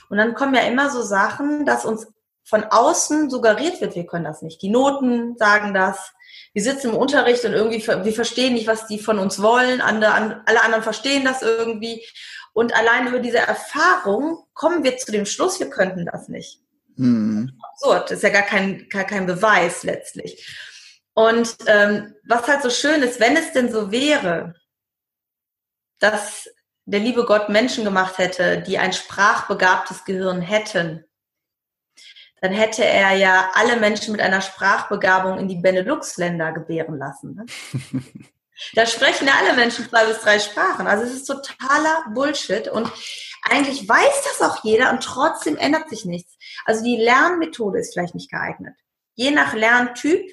Und dann kommen ja immer so Sachen, dass uns von außen suggeriert wird, wir können das nicht. Die Noten sagen das, wir sitzen im Unterricht und irgendwie, wir verstehen nicht, was die von uns wollen, alle anderen verstehen das irgendwie. Und allein über diese Erfahrung kommen wir zu dem Schluss, wir könnten das nicht. Hm. Absurd, das ist ja gar kein, gar kein Beweis letztlich. Und ähm, was halt so schön ist, wenn es denn so wäre, dass der liebe Gott Menschen gemacht hätte, die ein sprachbegabtes Gehirn hätten, dann hätte er ja alle Menschen mit einer Sprachbegabung in die Benelux-Länder gebären lassen. Ne? da sprechen ja alle Menschen zwei bis drei Sprachen. Also es ist totaler Bullshit und eigentlich weiß das auch jeder und trotzdem ändert sich nichts. Also die Lernmethode ist vielleicht nicht geeignet. Je nach Lerntyp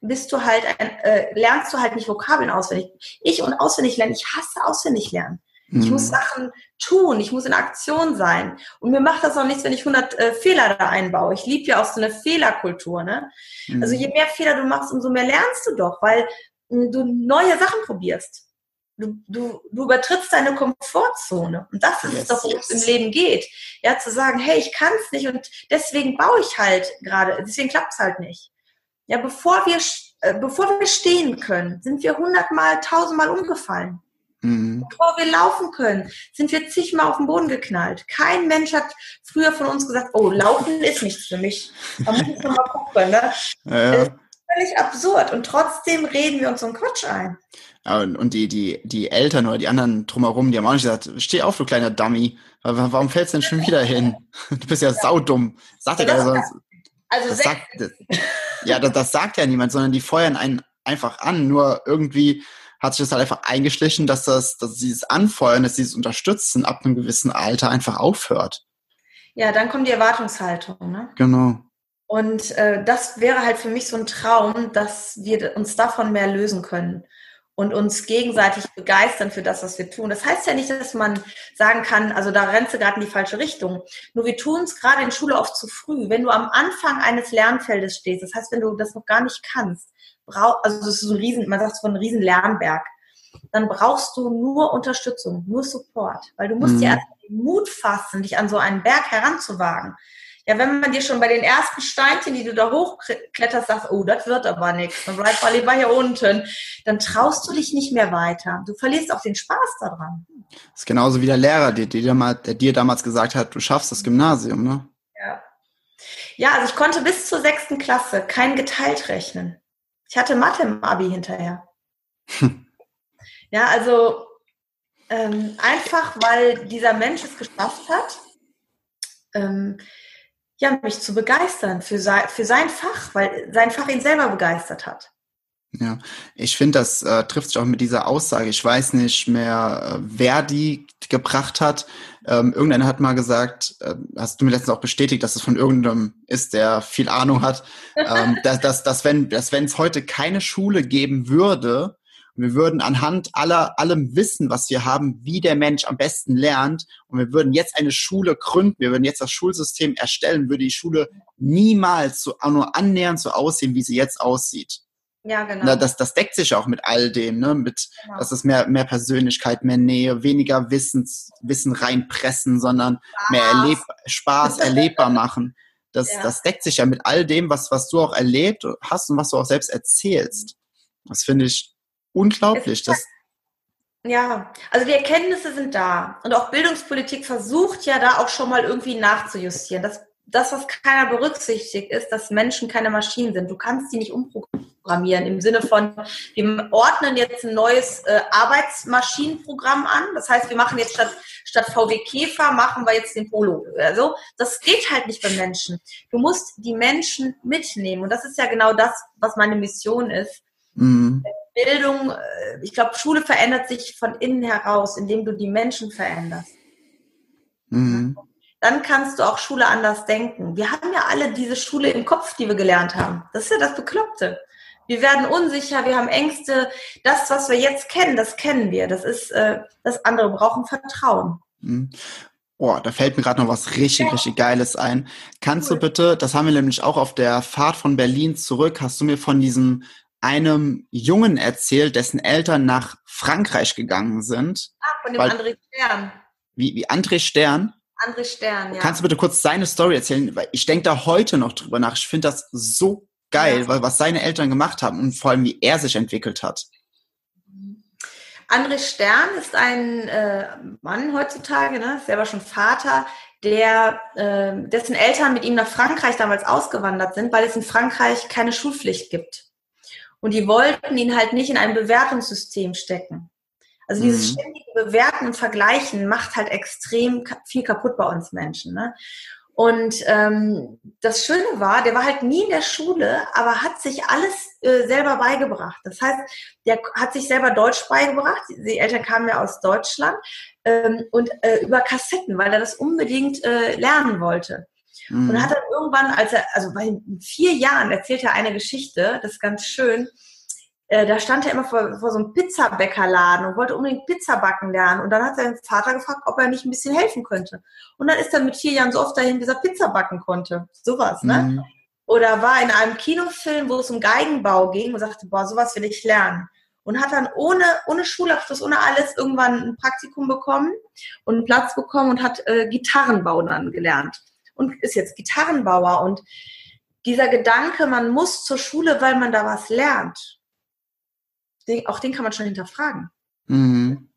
bist du halt ein, äh, lernst du halt nicht Vokabeln auswendig. Ich und auswendig lernen, ich hasse auswendig lernen. Mhm. Ich muss mhm. Sachen tun, ich muss in Aktion sein. Und mir macht das auch nichts, wenn ich 100 äh, Fehler da einbaue. Ich liebe ja auch so eine Fehlerkultur. Ne? Mhm. Also je mehr Fehler du machst, umso mehr lernst du doch, weil mh, hm, du neue Sachen probierst. Du, du, du übertrittst deine Komfortzone. Und das ist yes, es doch, worum yes. es im Leben geht. Ja, zu sagen, hey, ich kann es nicht und deswegen baue ich halt gerade, deswegen klappt es halt nicht. Ja, bevor wir, äh, bevor wir stehen können, sind wir hundertmal, tausendmal umgefallen. Mhm. Bevor wir laufen können, sind wir zigmal auf den Boden geknallt. Kein Mensch hat früher von uns gesagt, oh, Laufen ist nichts für mich. Da muss ich mal gucken. Ne? Ja, ist völlig absurd. Und trotzdem reden wir uns so einen Quatsch ein. Und die, die, die Eltern oder die anderen drumherum, die haben auch nicht gesagt, steh auf, du kleiner Dummy. Warum fällst du denn schon wieder hin? Du bist ja saudumm. Sagt ja, also, also das sagt, das, ja, das, das sagt ja niemand, sondern die feuern einen einfach an. Nur irgendwie hat sich das halt einfach eingeschlichen, dass das, dass dieses Anfeuern, dass dieses Unterstützen ab einem gewissen Alter einfach aufhört. Ja, dann kommt die Erwartungshaltung, ne? Genau. Und äh, das wäre halt für mich so ein Traum, dass wir uns davon mehr lösen können und uns gegenseitig begeistern für das, was wir tun. Das heißt ja nicht, dass man sagen kann, also da rennst du gerade in die falsche Richtung. Nur wir tun es gerade in Schule oft zu früh. Wenn du am Anfang eines Lernfeldes stehst, das heißt, wenn du das noch gar nicht kannst, brauch, also das ist so ein riesen, man sagt von einem riesen Lernberg, dann brauchst du nur Unterstützung, nur Support, weil du musst mhm. dir erst den Mut fassen, dich an so einen Berg heranzuwagen. Ja, wenn man dir schon bei den ersten Steinchen, die du da hochkletterst, sagt, oh, das wird aber nichts, dann bleib mal lieber hier unten, dann traust du dich nicht mehr weiter. Du verlierst auch den Spaß daran. Das ist genauso wie der Lehrer, der, der, der dir damals gesagt hat, du schaffst das Gymnasium, ne? Ja. Ja, also ich konnte bis zur sechsten Klasse kein geteilt rechnen. Ich hatte Mathe im Abi hinterher. ja, also ähm, einfach, weil dieser Mensch es geschafft hat, ähm, ja, mich zu begeistern für sein, für sein Fach, weil sein Fach ihn selber begeistert hat. Ja, ich finde, das äh, trifft sich auch mit dieser Aussage. Ich weiß nicht mehr, äh, wer die gebracht hat. Ähm, irgendeiner hat mal gesagt, äh, hast du mir letztens auch bestätigt, dass es von irgendeinem ist, der viel Ahnung hat, ähm, dass, dass, dass wenn dass wenn es heute keine Schule geben würde, wir würden anhand aller allem Wissen, was wir haben, wie der Mensch am besten lernt, und wir würden jetzt eine Schule gründen, wir würden jetzt das Schulsystem erstellen, würde die Schule niemals so auch nur annähernd so aussehen, wie sie jetzt aussieht. Ja, genau. Na, das, das deckt sich auch mit all dem, ne? Mit, genau. dass es mehr, mehr Persönlichkeit, mehr Nähe, weniger Wissens, Wissen reinpressen, sondern Spaß. mehr erleb Spaß erlebbar machen. Das, ja. das deckt sich ja mit all dem, was, was du auch erlebt hast und was du auch selbst erzählst. Das finde ich unglaublich. Das, ja, also die Erkenntnisse sind da. Und auch Bildungspolitik versucht ja da auch schon mal irgendwie nachzujustieren. Das, das, was keiner berücksichtigt, ist, dass Menschen keine Maschinen sind. Du kannst die nicht umprogrammieren im Sinne von, wir ordnen jetzt ein neues äh, Arbeitsmaschinenprogramm an. Das heißt, wir machen jetzt statt, statt VW Käfer, machen wir jetzt den Polo. Also, das geht halt nicht bei Menschen. Du musst die Menschen mitnehmen. Und das ist ja genau das, was meine Mission ist. Mhm. Bildung, äh, ich glaube, Schule verändert sich von innen heraus, indem du die Menschen veränderst. Mhm. Dann kannst du auch Schule anders denken. Wir haben ja alle diese Schule im Kopf, die wir gelernt haben. Das ist ja das Bekloppte. Wir werden unsicher, wir haben Ängste. Das, was wir jetzt kennen, das kennen wir. Das ist äh, das andere. Wir brauchen Vertrauen. Mhm. Oh, da fällt mir gerade noch was richtig, richtig Geiles ein. Kannst du bitte, das haben wir nämlich auch auf der Fahrt von Berlin zurück, hast du mir von diesem einem Jungen erzählt, dessen Eltern nach Frankreich gegangen sind. Ah, von dem weil, André Stern. Wie, wie André Stern? André Stern, ja. Kannst du bitte kurz seine Story erzählen? Weil ich denke da heute noch drüber nach. Ich finde das so geil, ja. weil was seine Eltern gemacht haben und vor allem wie er sich entwickelt hat. André Stern ist ein äh, Mann heutzutage, ne, selber schon Vater, der, äh, dessen Eltern mit ihm nach Frankreich damals ausgewandert sind, weil es in Frankreich keine Schulpflicht gibt. Und die wollten ihn halt nicht in ein Bewertungssystem stecken. Also dieses mhm. ständige Bewerten und Vergleichen macht halt extrem viel kaputt bei uns Menschen. Ne? Und ähm, das Schöne war, der war halt nie in der Schule, aber hat sich alles äh, selber beigebracht. Das heißt, der hat sich selber Deutsch beigebracht. Die Eltern kamen ja aus Deutschland ähm, und äh, über Kassetten, weil er das unbedingt äh, lernen wollte. Mhm. Und hat dann irgendwann, als er, also bei vier Jahren erzählt er eine Geschichte, das ist ganz schön. Äh, da stand er immer vor, vor so einem Pizzabäckerladen und wollte unbedingt Pizza backen lernen. Und dann hat sein Vater gefragt, ob er nicht ein bisschen helfen könnte. Und dann ist er mit vier Jahren so oft dahin, bis er Pizza backen konnte. Sowas, ne? Mhm. Oder war in einem Kinofilm, wo es um Geigenbau ging und sagte, boah, sowas will ich lernen. Und hat dann ohne, ohne Schulabschluss, ohne alles irgendwann ein Praktikum bekommen und einen Platz bekommen und hat äh, Gitarrenbau dann gelernt und ist jetzt Gitarrenbauer. Und dieser Gedanke, man muss zur Schule, weil man da was lernt, den, auch den kann man schon hinterfragen. Mhm.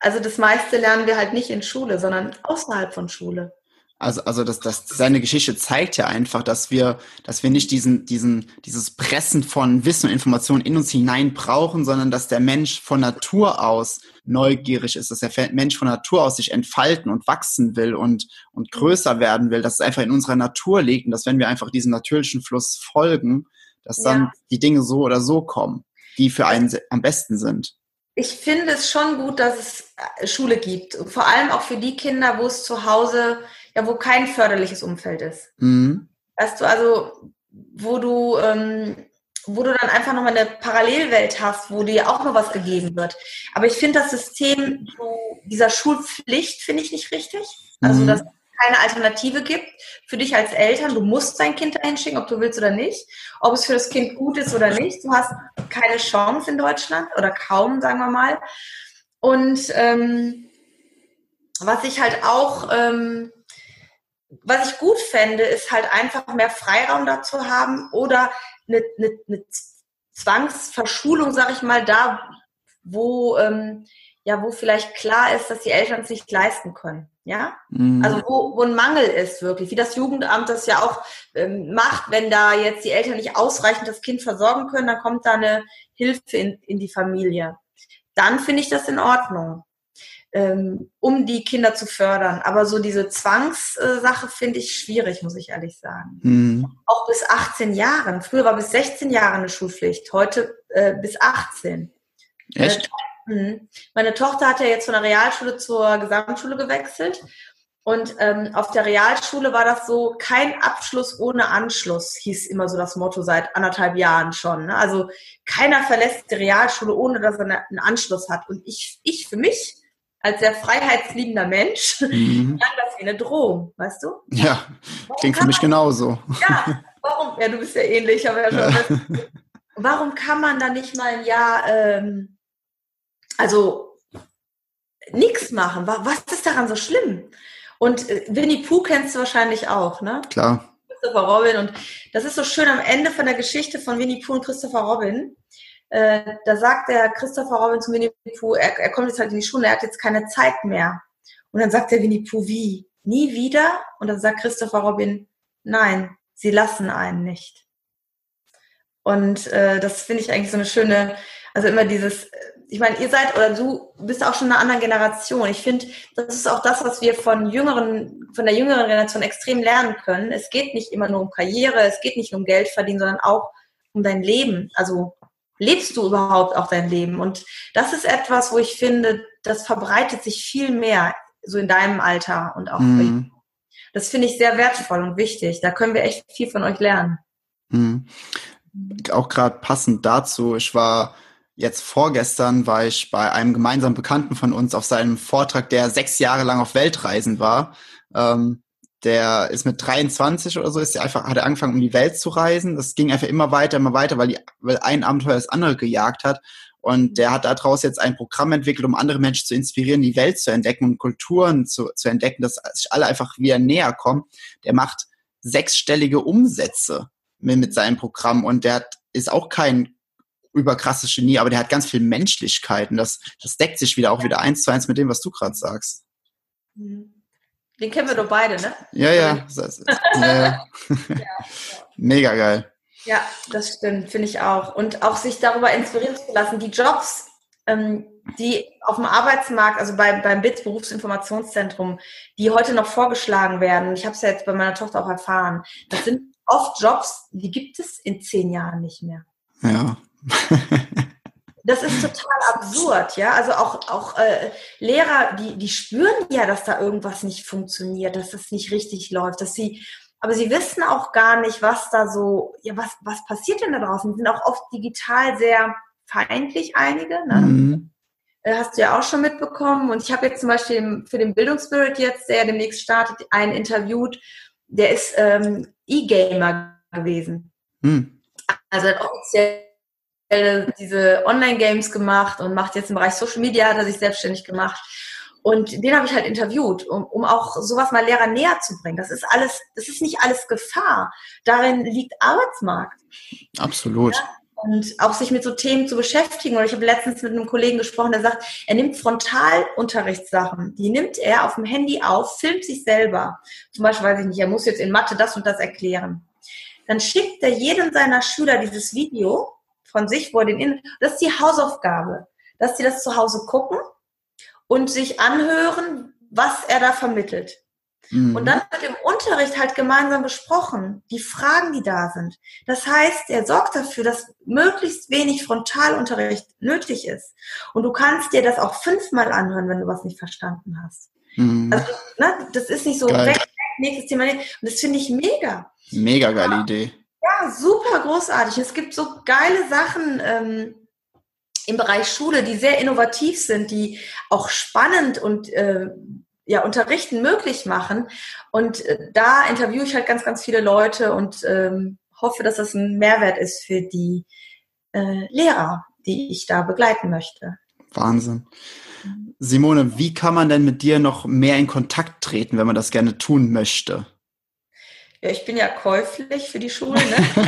Also das meiste lernen wir halt nicht in Schule, sondern außerhalb von Schule. Also, also das, das, seine Geschichte zeigt ja einfach, dass wir, dass wir nicht diesen, diesen, dieses Pressen von Wissen und Informationen in uns hinein brauchen, sondern dass der Mensch von Natur aus neugierig ist, dass der Mensch von Natur aus sich entfalten und wachsen will und, und größer werden will, dass es einfach in unserer Natur liegt und dass wenn wir einfach diesem natürlichen Fluss folgen, dass dann ja. die Dinge so oder so kommen, die für einen am besten sind. Ich finde es schon gut, dass es äh, Schule gibt. Vor allem auch für die Kinder, wo es zu Hause, ja, wo kein förderliches Umfeld ist. Mhm. Weißt du, also, wo du ähm, wo du dann einfach nochmal eine Parallelwelt hast, wo dir auch noch was gegeben wird. Aber ich finde das System dieser Schulpflicht finde ich nicht richtig. Also, mhm. dass keine Alternative gibt für dich als Eltern. Du musst dein Kind dahin schicken, ob du willst oder nicht. Ob es für das Kind gut ist oder nicht. Du hast keine Chance in Deutschland oder kaum, sagen wir mal. Und ähm, was ich halt auch, ähm, was ich gut fände, ist halt einfach mehr Freiraum dazu haben oder eine, eine, eine Zwangsverschulung, sag ich mal, da, wo, ähm, ja, wo vielleicht klar ist, dass die Eltern es nicht leisten können. Ja, mhm. also wo, wo ein Mangel ist wirklich, wie das Jugendamt das ja auch ähm, macht, wenn da jetzt die Eltern nicht ausreichend das Kind versorgen können, dann kommt da eine Hilfe in, in die Familie. Dann finde ich das in Ordnung ähm, um die Kinder zu fördern. Aber so diese Zwangssache finde ich schwierig, muss ich ehrlich sagen. Mhm. Auch bis 18 Jahren. Früher war bis 16 Jahre eine Schulpflicht, heute äh, bis 18. Echt? Meine, mhm. meine Tochter hat ja jetzt von der Realschule zur Gesamtschule gewechselt. Und ähm, auf der Realschule war das so, kein Abschluss ohne Anschluss, hieß immer so das Motto seit anderthalb Jahren schon. Ne? Also keiner verlässt die Realschule, ohne dass er einen Anschluss hat. Und ich, ich für mich als sehr freiheitsliebender Mensch, mhm. klang das wie eine Drohung, weißt du? Ja, warum klingt für mich genauso. Ja, warum? Ja, du bist ja ähnlich, aber ja schon. Ja. warum kann man da nicht mal ein Jahr, ähm, also nichts machen? Was ist daran so schlimm? Und äh, Winnie Pooh kennst du wahrscheinlich auch, ne? Klar. Christopher Robin. Und das ist so schön am Ende von der Geschichte von Winnie Pooh und Christopher Robin. Äh, da sagt der Christopher Robin zu Winnie Pooh, er, er kommt jetzt halt in die Schule, er hat jetzt keine Zeit mehr. Und dann sagt der Winnie Pooh, wie? Nie wieder? Und dann sagt Christopher Robin, nein, sie lassen einen nicht. Und äh, das finde ich eigentlich so eine schöne, also immer dieses, ich meine, ihr seid oder du bist auch schon eine andere Generation. Ich finde, das ist auch das, was wir von jüngeren, von der jüngeren Generation extrem lernen können. Es geht nicht immer nur um Karriere, es geht nicht nur um Geld verdienen, sondern auch um dein Leben. Also lebst du überhaupt auch dein Leben? Und das ist etwas, wo ich finde, das verbreitet sich viel mehr, so in deinem Alter und auch. Mhm. Das finde ich sehr wertvoll und wichtig. Da können wir echt viel von euch lernen. Mhm. Auch gerade passend dazu, ich war jetzt vorgestern war ich bei einem gemeinsamen Bekannten von uns auf seinem Vortrag, der sechs Jahre lang auf Weltreisen war. Ähm, der ist mit 23 oder so, ist einfach, hat er angefangen, um die Welt zu reisen. Das ging einfach immer weiter, immer weiter, weil, die, weil ein Abenteuer das andere gejagt hat. Und der hat daraus jetzt ein Programm entwickelt, um andere Menschen zu inspirieren, die Welt zu entdecken und Kulturen zu, zu entdecken, dass sich alle einfach wieder näher kommen. Der macht sechsstellige Umsätze mit, mit seinem Programm und der hat, ist auch kein überkrasses Genie, aber der hat ganz viel Menschlichkeit und das, das deckt sich wieder auch wieder eins zu eins mit dem, was du gerade sagst. Mhm. Den kennen wir doch beide, ne? Ja, ja. ja, ja. Mega geil. Ja, das stimmt, finde ich auch. Und auch sich darüber inspirieren zu lassen, die Jobs, ähm, die auf dem Arbeitsmarkt, also bei, beim BITS Berufsinformationszentrum, die heute noch vorgeschlagen werden, ich habe es ja jetzt bei meiner Tochter auch erfahren, das sind oft Jobs, die gibt es in zehn Jahren nicht mehr. Ja. das ist total absurd, ja. Also auch, auch äh, Lehrer, die, die spüren ja, dass da irgendwas nicht funktioniert, dass das nicht richtig läuft, dass sie, aber sie wissen auch gar nicht, was da so, ja, was, was passiert denn da draußen? Die sind auch oft digital sehr feindlich, einige, ne? Mhm. Äh, hast du ja auch schon mitbekommen. Und ich habe jetzt zum Beispiel für den Bildungsspirit jetzt, der demnächst startet, einen interviewt, der ist ähm, E-Gamer gewesen. Mhm. Also hat offiziell diese Online-Games gemacht und macht jetzt im Bereich Social Media, hat er sich selbstständig gemacht. Und den habe ich halt interviewt, um, um auch sowas mal Lehrer näher zu bringen. Das ist alles, das ist nicht alles Gefahr. Darin liegt Arbeitsmarkt. Absolut. Ja? Und auch sich mit so Themen zu beschäftigen. Und ich habe letztens mit einem Kollegen gesprochen, der sagt, er nimmt Frontalunterrichtssachen. Die nimmt er auf dem Handy auf, filmt sich selber. Zum Beispiel, weiß ich nicht, er muss jetzt in Mathe das und das erklären. Dann schickt er jedem seiner Schüler dieses Video von sich, wo er den in, das ist die Hausaufgabe, dass sie das zu Hause gucken und sich anhören, was er da vermittelt. Mhm. Und dann wird im Unterricht halt gemeinsam besprochen, die Fragen, die da sind. Das heißt, er sorgt dafür, dass möglichst wenig Frontalunterricht nötig ist. Und du kannst dir das auch fünfmal anhören, wenn du was nicht verstanden hast. Mhm. Also, ne, das ist nicht so weg, nächstes Thema. Und das finde ich mega. Mega geile Idee. Ja, super großartig. Es gibt so geile Sachen ähm, im Bereich Schule, die sehr innovativ sind, die auch spannend und äh, ja, Unterrichten möglich machen. Und äh, da interviewe ich halt ganz, ganz viele Leute und ähm, hoffe, dass das ein Mehrwert ist für die äh, Lehrer, die ich da begleiten möchte. Wahnsinn. Simone, wie kann man denn mit dir noch mehr in Kontakt treten, wenn man das gerne tun möchte? Ja, ich bin ja käuflich für die Schule. Ne?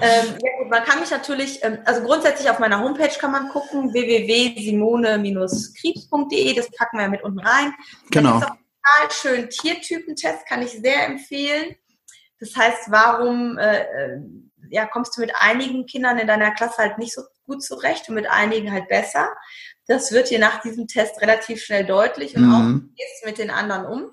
ähm, ja gut, man kann mich natürlich, ähm, also grundsätzlich auf meiner Homepage kann man gucken, www.simone-krebs.de, das packen wir ja mit unten rein. Genau. Das ist auch total schön Tiertypentest, kann ich sehr empfehlen. Das heißt, warum äh, äh, ja, kommst du mit einigen Kindern in deiner Klasse halt nicht so gut zurecht und mit einigen halt besser? Das wird dir nach diesem Test relativ schnell deutlich und mhm. auch gehst mit den anderen um.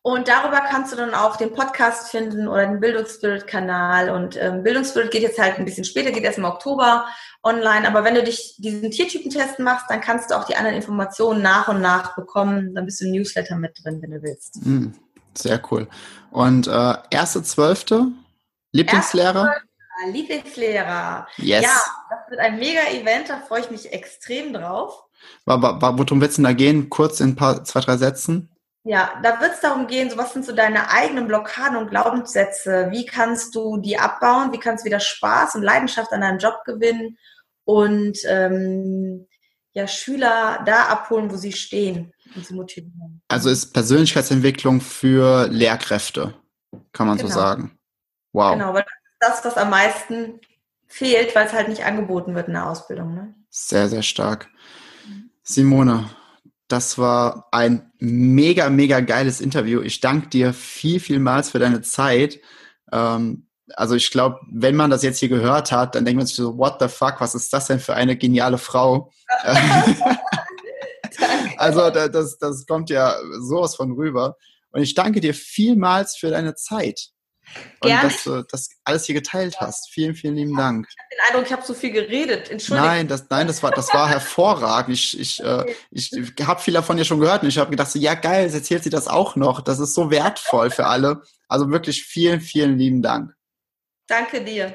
Und darüber kannst du dann auch den Podcast finden oder den Bildungsspirit-Kanal. Und ähm, Bildungsspirit geht jetzt halt ein bisschen später, geht erst im Oktober online. Aber wenn du dich diesen Tiertypentest machst, dann kannst du auch die anderen Informationen nach und nach bekommen. Dann bist du im Newsletter mit drin, wenn du willst. Mhm. Sehr cool. Und äh, erste Zwölfte, Lieblingslehrer? Lieblingslehrer. Yes. Ja, das wird ein mega Event, da freue ich mich extrem drauf. Worum wird es denn da gehen? Kurz in ein paar, zwei, drei Sätzen? Ja, da wird es darum gehen, so was sind so deine eigenen Blockaden und Glaubenssätze? Wie kannst du die abbauen? Wie kannst du wieder Spaß und Leidenschaft an deinem Job gewinnen? Und ähm, ja, Schüler da abholen, wo sie stehen und sie motivieren. Also ist Persönlichkeitsentwicklung für Lehrkräfte, kann man genau. so sagen. Wow. Genau, weil das, was am meisten fehlt, weil es halt nicht angeboten wird in der Ausbildung. Ne? Sehr, sehr stark. Simone, das war ein mega, mega geiles Interview. Ich danke dir viel, vielmals für deine Zeit. Ähm, also ich glaube, wenn man das jetzt hier gehört hat, dann denkt man sich so, what the fuck, was ist das denn für eine geniale Frau? also das, das kommt ja sowas von rüber. Und ich danke dir vielmals für deine Zeit. Gerne. Und dass du das alles hier geteilt hast. Vielen, vielen lieben Dank. Ich habe den Eindruck, ich habe so viel geredet. Entschuldigung. Nein, das, nein, das war, das war hervorragend. Ich, ich, äh, ich habe viel davon ja schon gehört und ich habe gedacht, so, ja geil, jetzt erzählt sie das auch noch. Das ist so wertvoll für alle. Also wirklich vielen, vielen lieben Dank. Danke dir.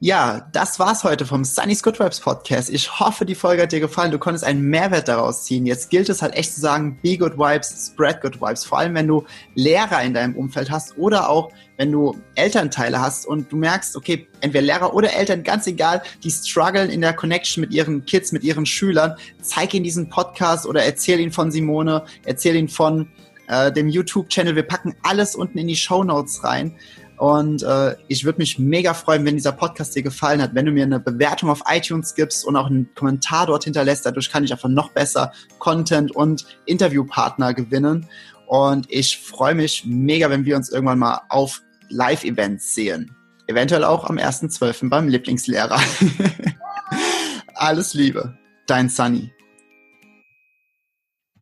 Ja, das war's heute vom Sunny's Good Vibes Podcast. Ich hoffe, die Folge hat dir gefallen. Du konntest einen Mehrwert daraus ziehen. Jetzt gilt es halt echt zu sagen, be good vibes, spread good vibes. Vor allem, wenn du Lehrer in deinem Umfeld hast oder auch, wenn du Elternteile hast und du merkst, okay, entweder Lehrer oder Eltern, ganz egal, die strugglen in der Connection mit ihren Kids, mit ihren Schülern. Zeig ihnen diesen Podcast oder erzähl ihnen von Simone, erzähl ihnen von äh, dem YouTube-Channel. Wir packen alles unten in die Show Notes rein. Und äh, ich würde mich mega freuen, wenn dieser Podcast dir gefallen hat, wenn du mir eine Bewertung auf iTunes gibst und auch einen Kommentar dort hinterlässt. Dadurch kann ich einfach noch besser Content und Interviewpartner gewinnen. Und ich freue mich mega, wenn wir uns irgendwann mal auf Live-Events sehen. Eventuell auch am 1.12. beim Lieblingslehrer. Alles Liebe, dein Sunny.